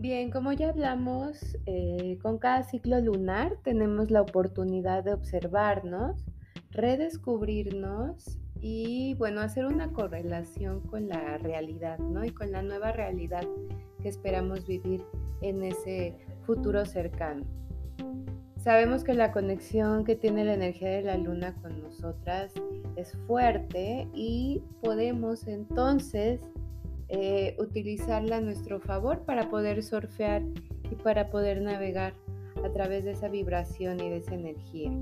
Bien, como ya hablamos, eh, con cada ciclo lunar tenemos la oportunidad de observarnos, redescubrirnos y, bueno, hacer una correlación con la realidad, ¿no? Y con la nueva realidad que esperamos vivir en ese futuro cercano. Sabemos que la conexión que tiene la energía de la luna con nosotras es fuerte y podemos entonces eh, utilizarla a nuestro favor para poder surfear y para poder navegar a través de esa vibración y de esa energía.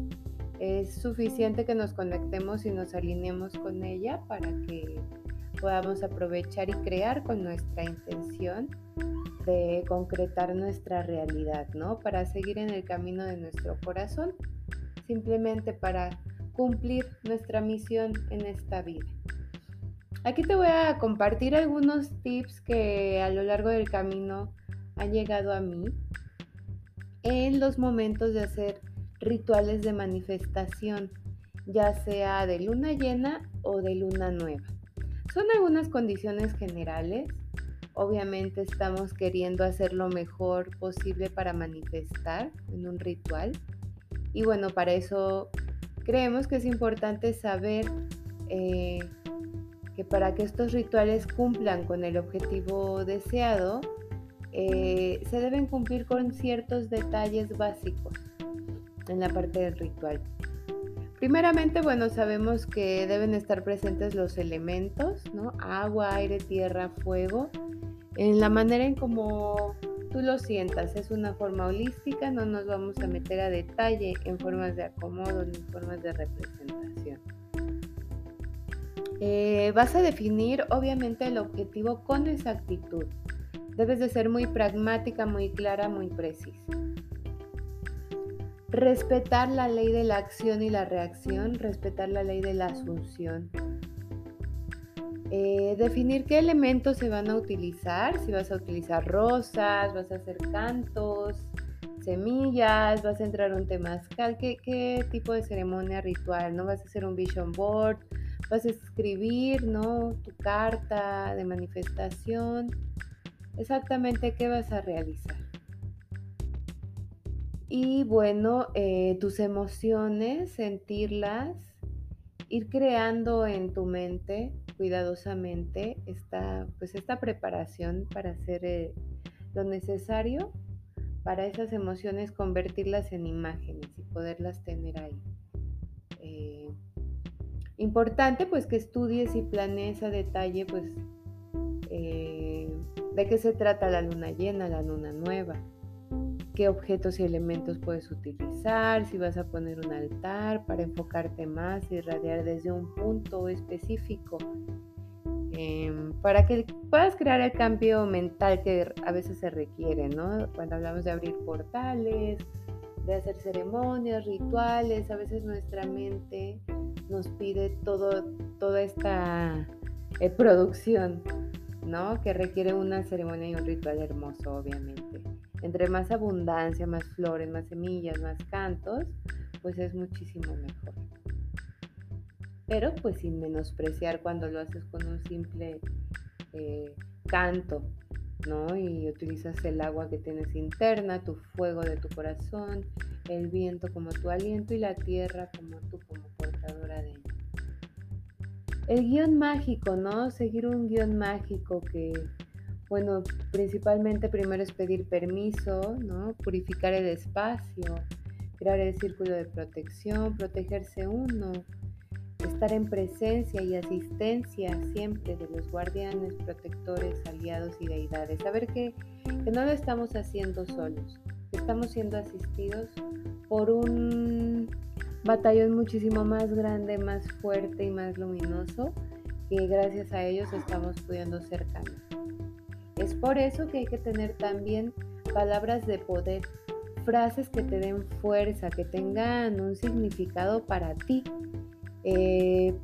Es suficiente que nos conectemos y nos alineemos con ella para que podamos aprovechar y crear con nuestra intención de concretar nuestra realidad, ¿no? Para seguir en el camino de nuestro corazón, simplemente para cumplir nuestra misión en esta vida. Aquí te voy a compartir algunos tips que a lo largo del camino han llegado a mí en los momentos de hacer rituales de manifestación, ya sea de luna llena o de luna nueva. Son algunas condiciones generales Obviamente estamos queriendo hacer lo mejor posible para manifestar en un ritual. Y bueno, para eso creemos que es importante saber eh, que para que estos rituales cumplan con el objetivo deseado, eh, se deben cumplir con ciertos detalles básicos en la parte del ritual. Primeramente, bueno, sabemos que deben estar presentes los elementos, ¿no? Agua, aire, tierra, fuego, en la manera en como tú lo sientas. Es una forma holística, no nos vamos a meter a detalle en formas de acomodo ni formas de representación. Eh, vas a definir obviamente el objetivo con exactitud. Debes de ser muy pragmática, muy clara, muy precisa. Respetar la ley de la acción y la reacción, respetar la ley de la asunción. Eh, definir qué elementos se van a utilizar, si vas a utilizar rosas, vas a hacer cantos, semillas, vas a entrar un temazcal, ¿qué, qué tipo de ceremonia ritual, ¿no? Vas a hacer un vision board, vas a escribir, ¿no? Tu carta de manifestación, exactamente qué vas a realizar. Y bueno, eh, tus emociones, sentirlas, ir creando en tu mente cuidadosamente esta, pues esta preparación para hacer eh, lo necesario para esas emociones, convertirlas en imágenes y poderlas tener ahí. Eh, importante pues que estudies y planees a detalle pues eh, de qué se trata la luna llena, la luna nueva qué objetos y elementos puedes utilizar, si vas a poner un altar para enfocarte más y irradiar desde un punto específico, em, para que puedas crear el cambio mental que a veces se requiere, ¿no? Cuando hablamos de abrir portales, de hacer ceremonias, rituales, a veces nuestra mente nos pide todo, toda esta eh, producción, ¿no? Que requiere una ceremonia y un ritual hermoso, obviamente. Entre más abundancia, más flores, más semillas, más cantos, pues es muchísimo mejor. Pero pues sin menospreciar cuando lo haces con un simple eh, canto, ¿no? Y utilizas el agua que tienes interna, tu fuego de tu corazón, el viento como tu aliento y la tierra como ella. El guion mágico, ¿no? Seguir un guion mágico que bueno, principalmente primero es pedir permiso, ¿no? Purificar el espacio, crear el círculo de protección, protegerse uno, estar en presencia y asistencia siempre de los guardianes, protectores, aliados y deidades. Saber que, que no lo estamos haciendo solos, estamos siendo asistidos por un batallón muchísimo más grande, más fuerte y más luminoso, que gracias a ellos estamos pudiendo cercanos. Es por eso que hay que tener también palabras de poder, frases que te den fuerza, que tengan un significado para ti. Eh,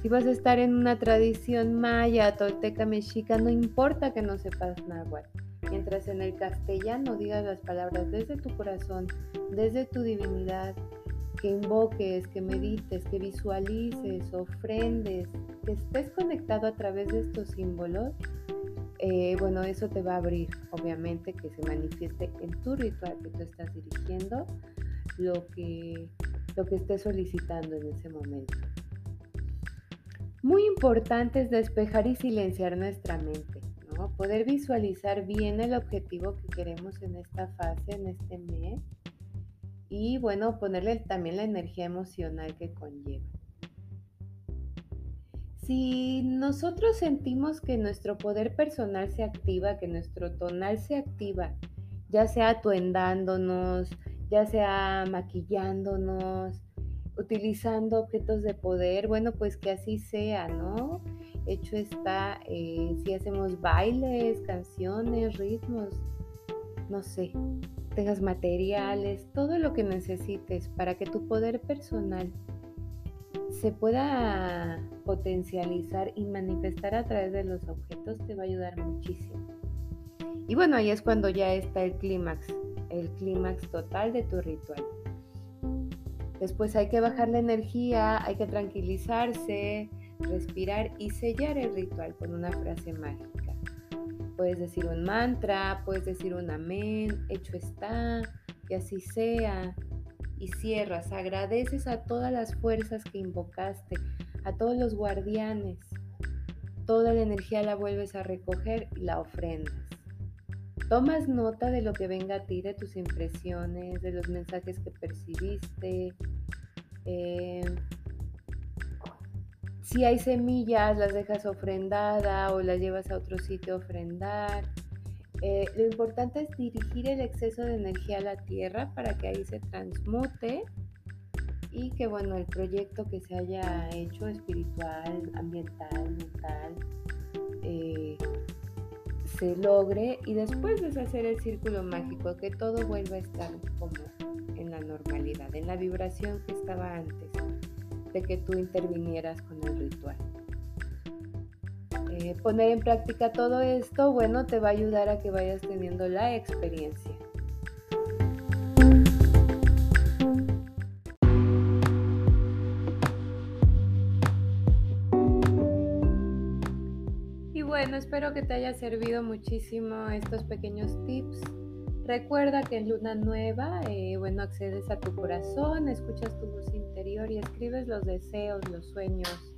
si vas a estar en una tradición maya, tolteca, mexica, no importa que no sepas náhuatl. Mientras en el castellano digas las palabras desde tu corazón, desde tu divinidad, que invoques, que medites, que visualices, ofrendes, que estés conectado a través de estos símbolos, eh, bueno, eso te va a abrir, obviamente, que se manifieste en tu ritual que tú estás dirigiendo, lo que, lo que estés solicitando en ese momento. Muy importante es despejar y silenciar nuestra mente, ¿no? Poder visualizar bien el objetivo que queremos en esta fase, en este mes, y bueno, ponerle también la energía emocional que conlleva. Si nosotros sentimos que nuestro poder personal se activa, que nuestro tonal se activa, ya sea atuendándonos, ya sea maquillándonos, utilizando objetos de poder, bueno, pues que así sea, ¿no? Hecho está, eh, si hacemos bailes, canciones, ritmos, no sé, tengas materiales, todo lo que necesites para que tu poder personal se pueda potencializar y manifestar a través de los objetos te va a ayudar muchísimo. Y bueno, ahí es cuando ya está el clímax, el clímax total de tu ritual. Después hay que bajar la energía, hay que tranquilizarse, respirar y sellar el ritual con una frase mágica. Puedes decir un mantra, puedes decir un amén, hecho está, que así sea, y cierras, agradeces a todas las fuerzas que invocaste, a todos los guardianes. Toda la energía la vuelves a recoger y la ofrendas. Tomas nota de lo que venga a ti, de tus impresiones, de los mensajes que percibiste. Eh, si hay semillas, las dejas ofrendada o las llevas a otro sitio a ofrendar. Eh, lo importante es dirigir el exceso de energía a la tierra para que ahí se transmute y que bueno, el proyecto que se haya hecho espiritual, ambiental, mental, eh, se logre y después deshacer el círculo mágico, que todo vuelva a estar como en la normalidad, en la vibración que estaba antes de que tú intervinieras con el ritual. Eh, poner en práctica todo esto, bueno, te va a ayudar a que vayas teniendo la experiencia. Y bueno, espero que te haya servido muchísimo estos pequeños tips. Recuerda que en luna nueva, eh, bueno, accedes a tu corazón, escuchas tu voz interior y escribes los deseos, los sueños,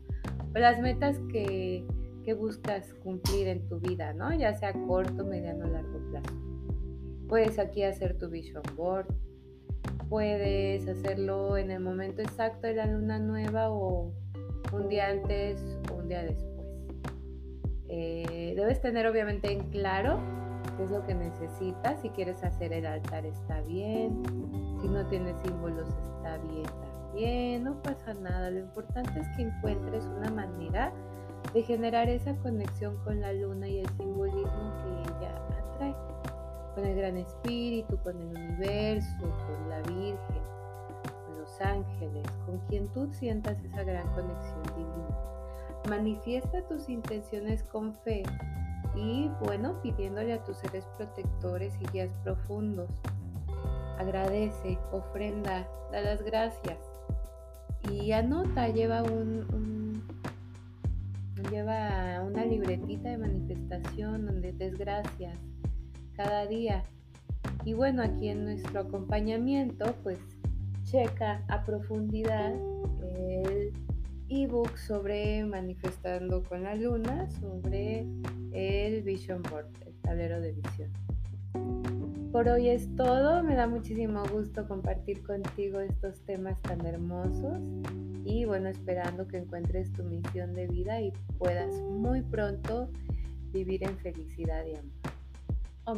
las metas que que buscas cumplir en tu vida, ¿no? Ya sea corto, mediano o largo plazo. Puedes aquí hacer tu vision board, puedes hacerlo en el momento exacto de la luna nueva o un día antes o un día después. Eh, debes tener obviamente en claro es lo que necesitas. Si quieres hacer el altar está bien. Si no tienes símbolos está bien también. No pasa nada. Lo importante es que encuentres una manera de generar esa conexión con la luna y el simbolismo que ella atrae, con el gran espíritu, con el universo, con la Virgen, con los ángeles, con quien tú sientas esa gran conexión divina. Manifiesta tus intenciones con fe y bueno, pidiéndole a tus seres protectores y guías profundos. Agradece, ofrenda, da las gracias y anota, lleva un lleva una libretita de manifestación donde desgracias cada día. Y bueno, aquí en nuestro acompañamiento, pues checa a profundidad el ebook sobre manifestando con la luna, sobre el Vision Board, el tablero de visión. Por hoy es todo, me da muchísimo gusto compartir contigo estos temas tan hermosos y bueno, esperando que encuentres tu misión de vida y puedas muy pronto vivir en felicidad y amor. O